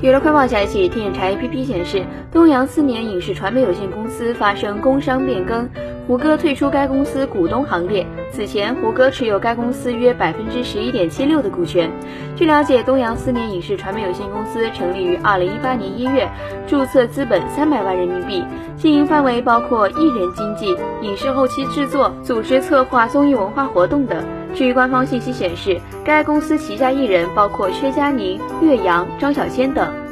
娱乐快报消息，天眼查 APP 显示，东阳思年影视传媒有限公司发生工商变更，胡歌退出该公司股东行列。此前，胡歌持有该公司约百分之十一点七六的股权。据了解，东阳思年影视传媒有限公司成立于二零一八年一月，注册资本三百万人民币，经营范围包括艺人经纪、影视后期制作、组织策划综艺文化活动等。据官方信息显示，该公司旗下艺人包括薛佳凝、岳阳、张小千等。